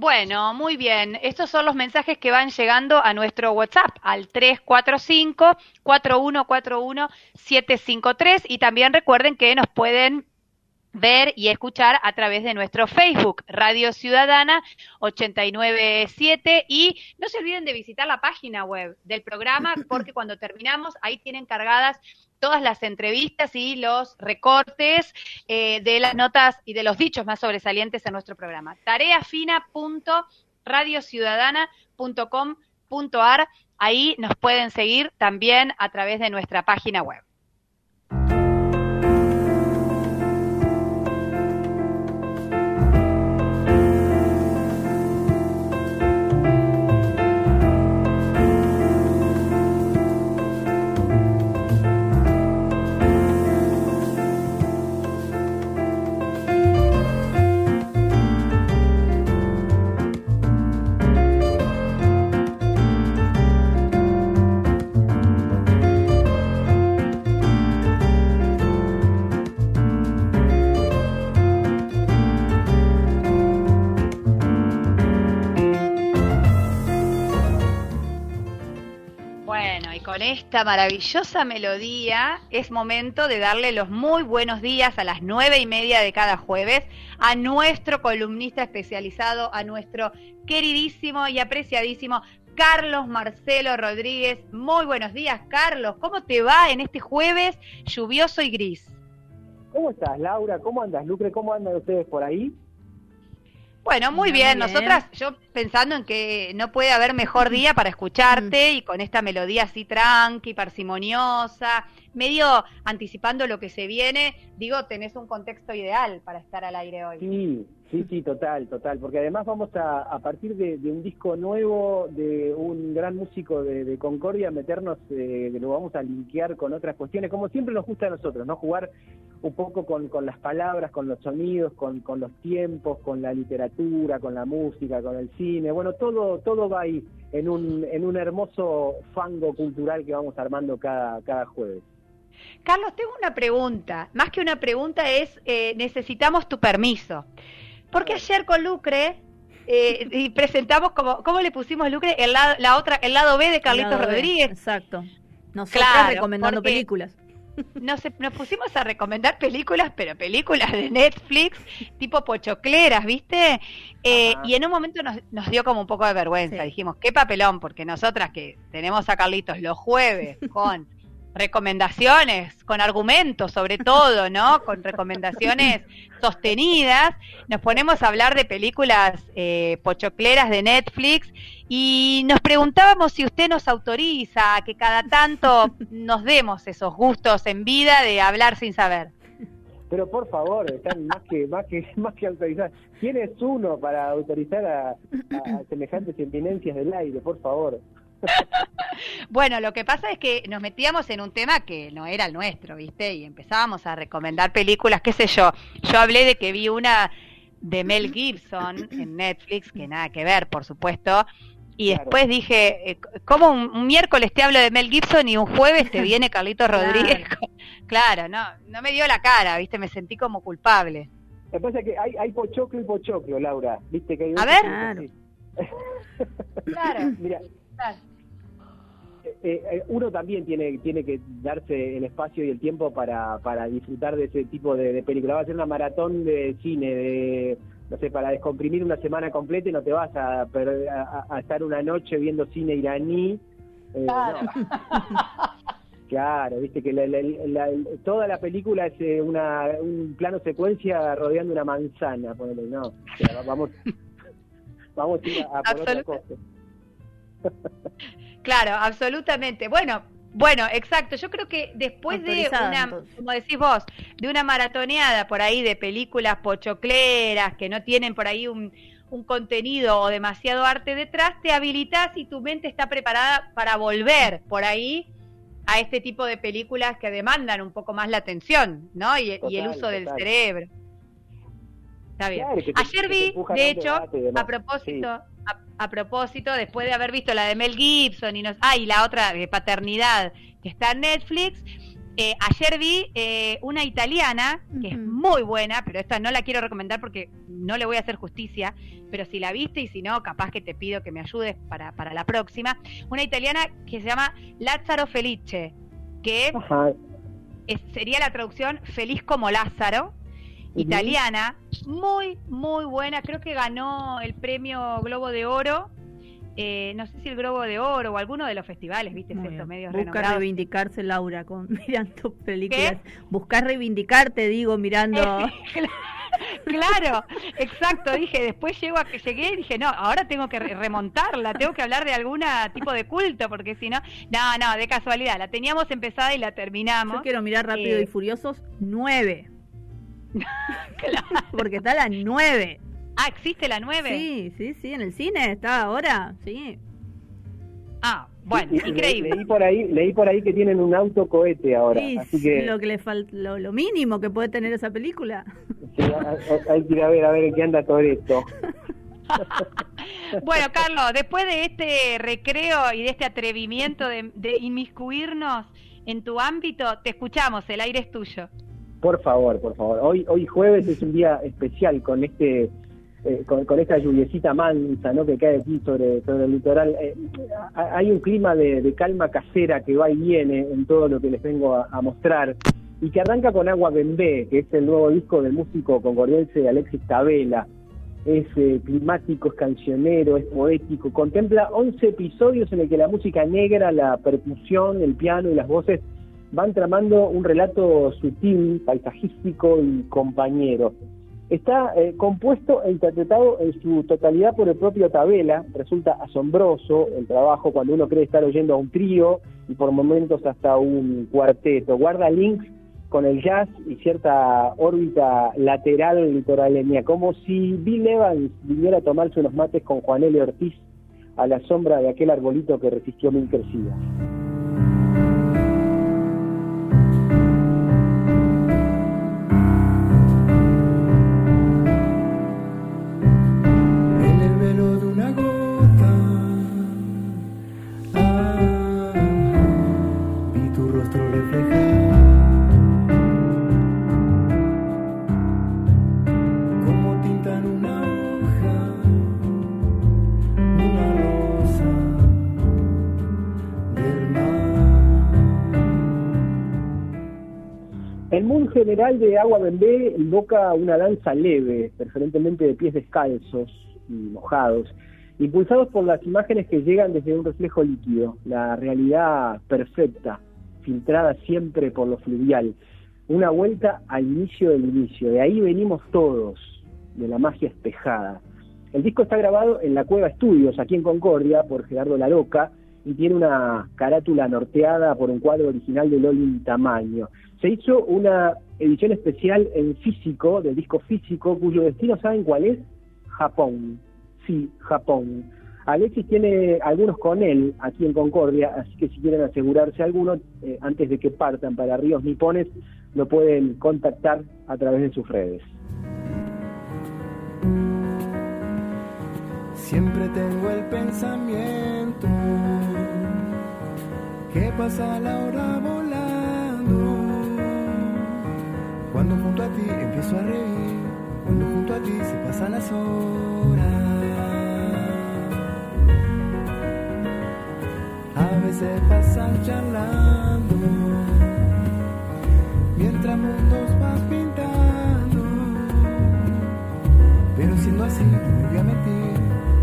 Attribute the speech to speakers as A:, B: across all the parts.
A: Bueno, muy bien. Estos son los mensajes que van llegando a nuestro WhatsApp al 345-4141-753 y también recuerden que nos pueden ver y escuchar a través de nuestro Facebook, Radio Ciudadana 897 y no se olviden de visitar la página web del programa porque cuando terminamos ahí tienen cargadas todas las entrevistas y los recortes eh, de las notas y de los dichos más sobresalientes en nuestro programa. tareafina.radiociudadana.com.ar Ahí nos pueden seguir también a través de nuestra página web. Esta maravillosa melodía, es momento de darle los muy buenos días a las nueve y media de cada jueves a nuestro columnista especializado, a nuestro queridísimo y apreciadísimo Carlos Marcelo Rodríguez. Muy buenos días, Carlos. ¿Cómo te va en este jueves lluvioso y gris?
B: ¿Cómo estás, Laura? ¿Cómo andas, Lucre? ¿Cómo andan ustedes por ahí?
A: Bueno, muy bien. Nosotras, yo pensando en que no puede haber mejor día para escucharte y con esta melodía así tranqui, parsimoniosa, medio anticipando lo que se viene, digo, tenés un contexto ideal para estar al aire hoy.
B: Sí, Sí, sí, total, total, porque además vamos a, a partir de, un disco nuevo de un gran músico de, Concordia, meternos, eh, lo vamos a linkear con otras cuestiones, como siempre nos gusta a nosotros, ¿no? Jugar un poco con, las palabras, con los sonidos, con, con los tiempos, con la literatura, con la música, con el cine, bueno, todo, todo va ahí en un, en un hermoso fango cultural que vamos armando cada, cada jueves.
A: Carlos, tengo una pregunta. Más que una pregunta es, eh, necesitamos tu permiso. Porque ayer con Lucre eh, y presentamos como, ¿cómo le pusimos Lucre? El lado, la otra, el lado B de Carlitos Rodríguez.
C: exacto. Nosotros claro, recomendando películas.
A: Nos, nos pusimos a recomendar películas, pero películas de Netflix, tipo pochocleras, ¿viste? Eh, y en un momento nos, nos, dio como un poco de vergüenza. Dijimos, qué papelón, porque nosotras que tenemos a Carlitos los jueves con recomendaciones, con argumentos sobre todo, ¿no? Con recomendaciones sostenidas, nos ponemos a hablar de películas eh, pochocleras de Netflix y nos preguntábamos si usted nos autoriza a que cada tanto nos demos esos gustos en vida de hablar sin saber.
B: Pero por favor, están más que más que más que autorizar. ¿Quién es uno para autorizar a, semejantes eminencias del aire? Por favor.
A: bueno, lo que pasa es que nos metíamos en un tema que no era el nuestro, ¿viste? Y empezábamos a recomendar películas, qué sé yo. Yo hablé de que vi una de Mel Gibson en Netflix, que nada que ver, por supuesto. Y después dije, eh, ¿cómo un, miércoles te hablo de Mel Gibson y un jueves te viene Carlito Rodríguez? Claro, no, no me dio la cara, ¿viste? Me sentí como culpable.
B: Lo que pasa es que hay, hay pochoclo y pochoclo, Laura. ¿Viste que hay
A: A ver.
B: Claro. Mira, claro. Eh, eh, uno también tiene, tiene que darse el espacio y el tiempo para, para disfrutar de ese tipo de, de películas. Va a ser una maratón de cine, de, no sé, para descomprimir una semana completa y no te vas a, a, estar una noche viendo cine iraní.
A: Eh, claro.
B: claro, viste que toda la película es una, un plano secuencia rodeando una manzana, ponele, no. vamos, vamos a ir a, por otra cosa.
A: Claro, absolutamente. Bueno, bueno, exacto. Yo creo que después de una, como decís vos, de una maratoneada por ahí de películas pochocleras que no tienen por ahí un, un contenido o demasiado arte detrás, te habilitas y tu mente está preparada para volver por ahí a este tipo de películas que demandan un poco más la atención, ¿no? Y, el uso del cerebro. Está bien. Ayer vi, de hecho, a propósito, a, propósito, después de haber visto la de Mel Gibson y nos, ah, y la otra de paternidad que está en Netflix, Eh, ayer vi eh, una italiana que es muy buena, pero esta no la quiero recomendar porque no le voy a hacer justicia, pero si la viste y si no, capaz que te pido que me ayudes para, para la próxima. Una italiana que se llama Lázaro Felice, que sería la traducción Feliz como Lázaro, italiana, muy, muy buena, creo que ganó el premio Globo de Oro eh, no sé si el Globo de Oro o alguno de los festivales, viste, estos medios
C: Busca reivindicarse, Laura, con mirando películas. Buscar reivindicarte, digo, mirando.
A: claro, exacto, dije, después llego a que llegué y dije, no, ahora tengo que remontarla, tengo que hablar de algún tipo de culto, porque si no, no, no, de casualidad, la teníamos empezada y la terminamos.
C: Yo quiero mirar Rápido y eh, Furiosos 9. claro. Porque está la 9.
A: Ah, ¿existe la 9?
C: Sí, sí, sí, en el cine está ahora, sí.
A: Ah, bueno, increíble.
B: leí por ahí, leí por ahí que tienen un auto cohete ahora, sí, así que
C: lo que le falta, lo, mínimo que puede tener esa película.
B: Sí, hay, que ir a ver a ver en qué anda todo esto.
A: bueno, Carlos, después de este recreo y de este atrevimiento de, de inmiscuirnos en tu ámbito, te escuchamos, el aire es tuyo.
B: Por favor, por favor. Hoy, hoy jueves es un día especial con este eh, con, esta lluviecita mansa ¿no? que cae aquí sobre, el litoral, eh, hay un clima de, calma casera que va y viene en todo lo que les vengo a, mostrar y que arranca con Agua Bembé, que es el nuevo disco del músico concordiense Alexis Tabela. Es eh, climático, es cancionero, es poético, contempla 11 episodios en el que la música negra, la percusión, el piano y las voces van tramando un relato sutil, paisajístico y compañero. Está eh, compuesto e interpretado en su totalidad por el propio Tabela. Resulta asombroso el trabajo cuando uno cree estar oyendo a un trío y por momentos hasta un cuarteto. Guarda links con el jazz y cierta órbita lateral litoraleña, como si Bill Evans viniera a tomarse unos mates con Juan L. Ortiz a la sombra de aquel arbolito que resistió mil crecidas. General de Agua Bembé invoca una danza leve, preferentemente de pies descalzos y mojados, impulsados por las imágenes que llegan desde un reflejo líquido, la realidad perfecta, filtrada siempre por lo fluvial, una vuelta al inicio del inicio, de ahí venimos todos, de la magia espejada. El disco está grabado en la Cueva Estudios, aquí en Concordia, por Gerardo La Loca, y tiene una carátula norteada por un cuadro original de Lolin Tamaño. Se hizo una edición especial en físico, del disco físico, cuyo destino, ¿saben cuál es? Japón. Sí, Japón. Alexis tiene algunos con él aquí en Concordia, así que si quieren asegurarse alguno, eh, antes de que partan para Ríos Nipones, lo pueden contactar a través de sus redes.
D: Siempre tengo el pensamiento que pasa la hora ti empiezo a reír, cuando junto a ti se pasan las horas. A veces pasan charlando, mientras mundos vas pintando. Pero siendo así, me voy a meter,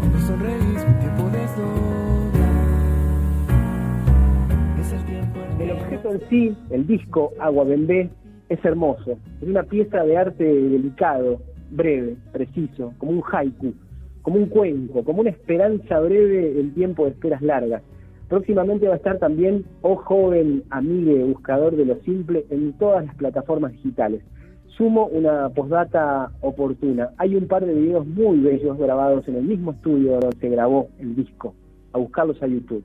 D: cuando sonreís, mi tiempo desdobla. Es el tiempo.
B: El objeto en sí, el disco Agua Bembé, es hermoso. Es una pieza de arte delicado, breve, preciso, como un haiku, como un cuenco, como una esperanza breve en tiempo de esperas largas. Próximamente va a estar también Oh Joven Amigue, buscador de lo simple, en todas las plataformas digitales. Sumo una postdata oportuna. Hay un par de videos muy bellos grabados en el mismo estudio donde se grabó el disco. A buscarlos a YouTube.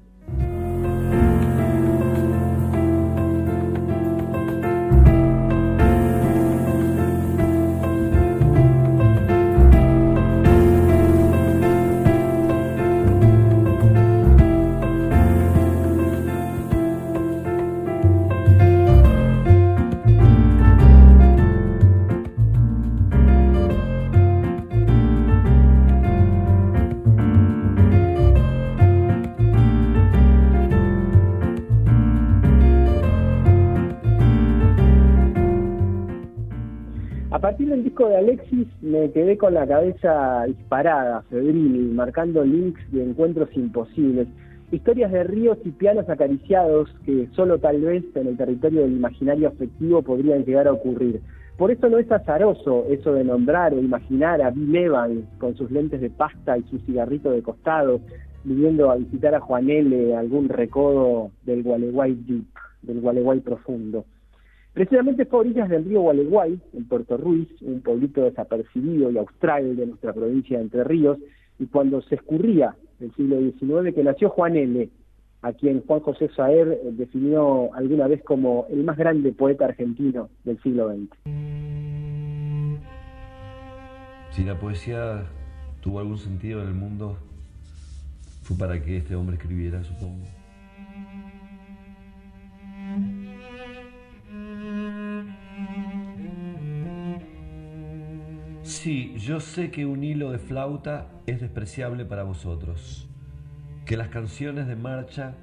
B: Disco de Alexis me quedé con la cabeza disparada, febril, marcando links de encuentros imposibles. Historias de ríos y pianos acariciados que solo tal vez en el territorio del imaginario afectivo podrían llegar a ocurrir. Por eso no es azaroso eso de nombrar o imaginar a Bill Evans con sus lentes de pasta y su cigarrito de costado, viviendo a visitar a Juan L. algún recodo del Gualeguay Deep, del Gualeguay profundo. Precisamente fue a orillas del río Gualeguay, en Puerto Ruiz, un pueblito desapercibido y austral de nuestra provincia de Entre Ríos, y cuando se escurría el siglo XIX que nació Juan L., a quien Juan José Saer eh, definió alguna vez como el más grande poeta argentino del siglo XX.
E: Si la poesía tuvo algún sentido en el mundo, fue para que este hombre escribiera, supongo. Sí, yo sé que un hilo de flauta es despreciable para vosotros, que las canciones de marcha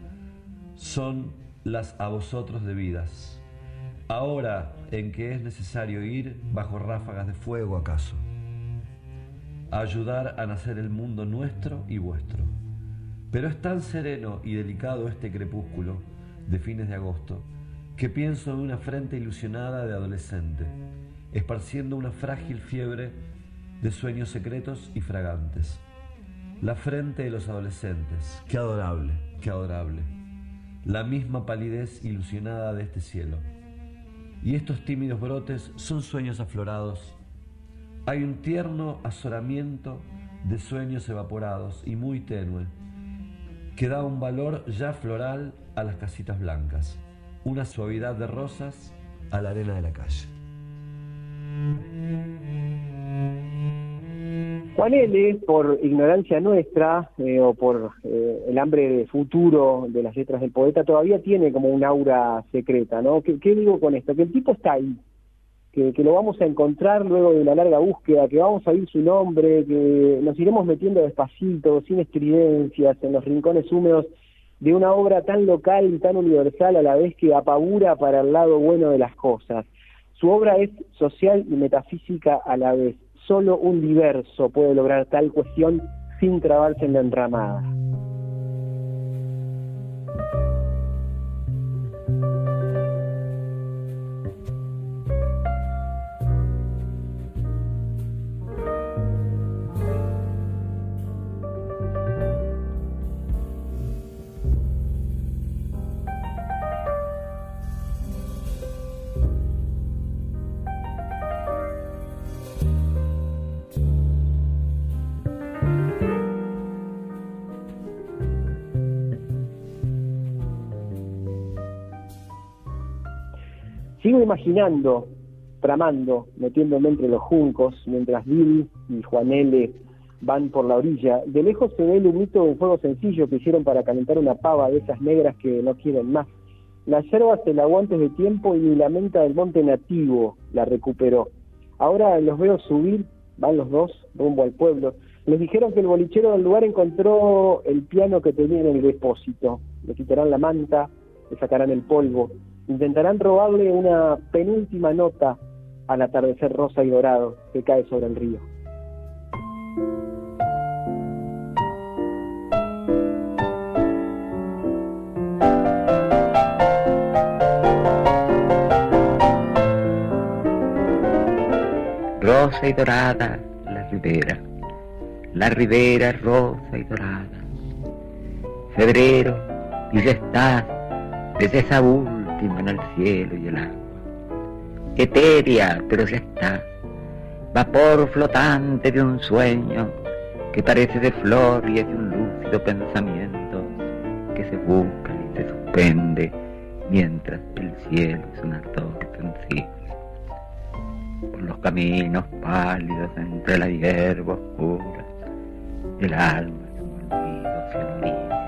E: son las a vosotros debidas. Ahora en que es necesario ir bajo ráfagas de fuego acaso, a ayudar a nacer el mundo nuestro y vuestro. Pero es tan sereno y delicado este crepúsculo de fines de agosto que pienso en una frente ilusionada de adolescente esparciendo una frágil fiebre de sueños secretos y fragantes. La frente de los adolescentes, qué adorable, qué adorable. La misma palidez ilusionada de este cielo. Y estos tímidos brotes son sueños aflorados. Hay un tierno azoramiento de sueños evaporados y muy tenue, que da un valor ya floral a las casitas blancas, una suavidad de rosas a la arena de la calle.
B: L., por ignorancia nuestra eh, o por eh, el hambre de futuro de las letras del poeta, todavía tiene como un aura secreta, ¿no? ¿Qué, digo con esto? Que el tipo está ahí, que, que, lo vamos a encontrar luego de una larga búsqueda, que vamos a oír su nombre, que nos iremos metiendo despacito, sin estridencias, en los rincones húmedos de una obra tan local y tan universal a la vez que apabura para el lado bueno de las cosas. Su obra es social y metafísica a la vez. Solo un diverso puede lograr tal cuestión sin trabarse en la enramada. Sigo imaginando, tramando, metiéndome entre los juncos, mientras Bill y Juan L. van por la orilla. De lejos se ve el humito de un fuego sencillo que hicieron para calentar una pava de esas negras que no quieren más. La yerba se la antes de tiempo y la menta del monte nativo la recuperó. Ahora los veo subir, van los dos, rumbo al pueblo. Les dijeron que el bolichero del lugar encontró el piano que tenía en el depósito. Le quitarán la manta, le sacarán el polvo intentarán robarle una penúltima nota al atardecer rosa y dorado que cae sobre el río.
F: Rosa y dorada la ribera, la ribera rosa y dorada. Febrero, y ya estás desde esa en el cielo y el agua. Etérea, pero ya está, vapor flotante de un sueño que parece de flor y es de un lúcido pensamiento que se busca y se suspende mientras el cielo es una torre sensible. Por los caminos pálidos entre la hierba oscura, el alma se me olvida, se olvida.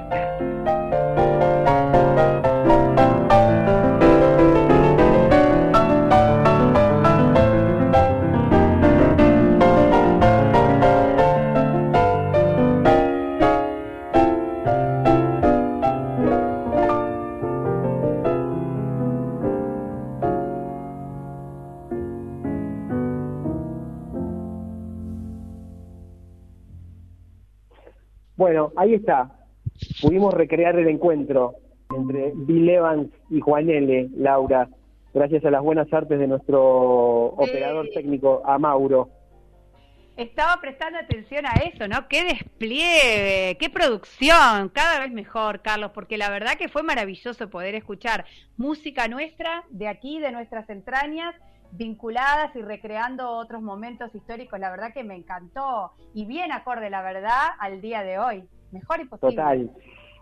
B: Ahí está. Pudimos recrear el encuentro entre Bill Evans y Juan L. Laura, gracias a las buenas artes de nuestro operador técnico, a Mauro.
A: Estaba prestando atención a eso, ¿no? Qué despliegue, qué producción, cada vez mejor, Carlos, porque la verdad que fue maravilloso poder escuchar música nuestra, de aquí, de nuestras entrañas, vinculadas y recreando otros momentos históricos. La verdad que me encantó y bien acorde, la verdad, al día de hoy. Mejor.
B: Total.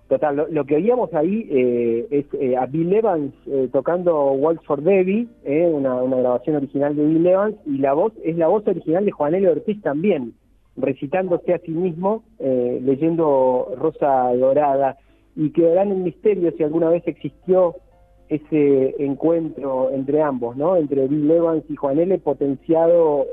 B: Total, lo, que oíamos ahí eh, es eh, a Bill Evans eh, tocando Waltz for Debbie, una, una, grabación original de Bill Evans, y la voz es la voz original de Juanelo Ortiz también, recitándose a sí mismo, leyendo Rosa Dorada, y quedará en el misterio si alguna vez existió ese encuentro entre ambos, ¿no? Entre Bill Evans y Juan potenciado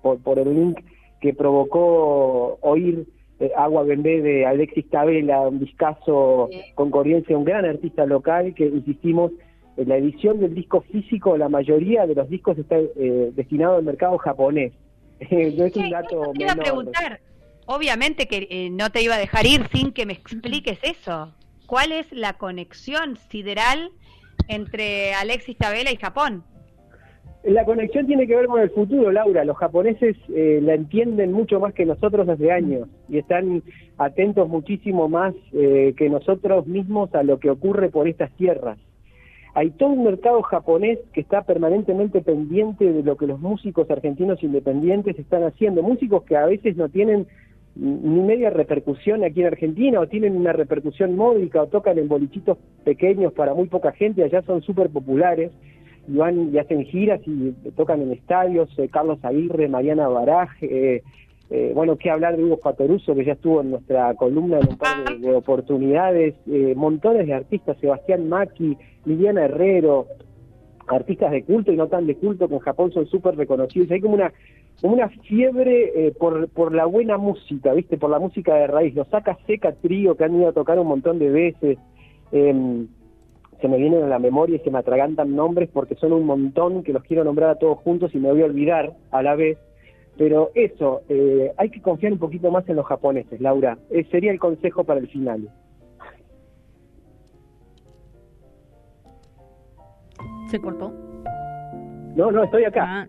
B: por, por el link que provocó oír eh, Agua Bembé de Alexis Tabela, un discazo con Corriencia, un gran artista local que insistimos en la edición del disco físico, la mayoría de los discos está eh, destinado al mercado japonés. no es un dato
A: te iba a preguntar, obviamente que eh, no te iba a dejar ir sin que me expliques eso. ¿Cuál es la conexión sideral entre Alexis Tabela y Japón?
B: La conexión tiene que ver con el futuro, Laura. Los japoneses eh, la entienden mucho más que nosotros hace años y están atentos muchísimo más eh, que nosotros mismos a lo que ocurre por estas tierras. Hay todo un mercado japonés que está permanentemente pendiente de lo que los músicos argentinos independientes están haciendo. Músicos que a veces no tienen ni media repercusión aquí en Argentina o tienen una repercusión módica o tocan en bolichitos pequeños para muy poca gente, allá son súper populares y van y hacen giras y tocan en estadios, eh, Carlos Aguirre, Mariana Baraj, eh, eh, bueno, qué hablar de Hugo Fatoruso, que ya estuvo en nuestra columna en un par de, oportunidades, montones de artistas, Sebastián Maki, Liliana Herrero, artistas de culto y no tan de culto que en Japón son súper reconocidos. Hay como una como una fiebre por, por la buena música, ¿viste? Por la música de raíz. Los saca seca trío que han ido a tocar un montón de veces. Eh, se me vienen a la memoria y se me atragantan nombres porque son un montón que los quiero nombrar a todos juntos y me voy a olvidar a la vez. Pero eso, eh, hay que confiar un poquito más en los japoneses, Laura. Ese sería el consejo para el final.
C: ¿Se cortó?
B: No, no, estoy acá.
C: Ah.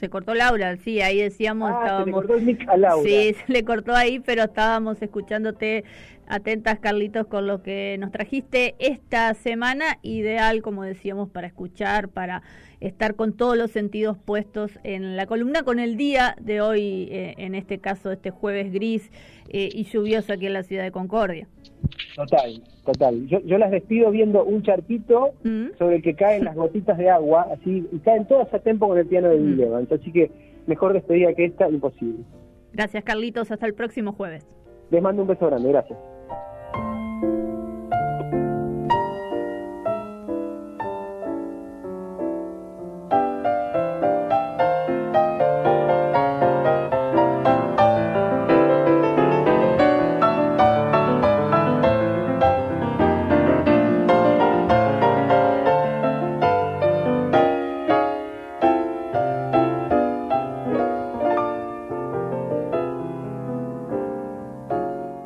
C: Se cortó Laura, sí, ahí decíamos.
B: Ah, se le cortó el mic a Laura.
C: Sí, se le cortó ahí, pero estábamos escuchándote atentas, Carlitos, con lo que nos trajiste esta semana. Ideal, como decíamos, para escuchar, para estar con todos los sentidos puestos en la columna, con el día de hoy, eh, en este caso, este jueves gris eh, y lluvioso aquí en la ciudad de Concordia.
B: Total, total. Yo, yo las despido viendo un charquito mm. sobre el que caen las gotitas de agua, así, y caen todas a tiempo con el piano de mm. Así que mejor despedida que esta, imposible.
C: Gracias, Carlitos. Hasta el próximo jueves.
B: Les mando un beso grande. Gracias.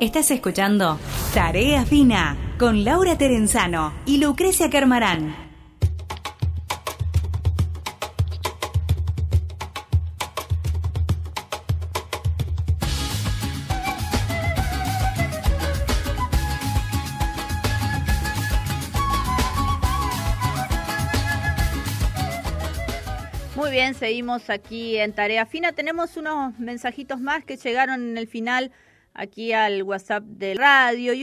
G: Estás escuchando Tarea Fina con Laura Terenzano y Lucrecia Carmarán.
C: Muy bien, seguimos aquí en Tarea Fina. Tenemos unos mensajitos más que llegaron en el final aquí al WhatsApp del radio.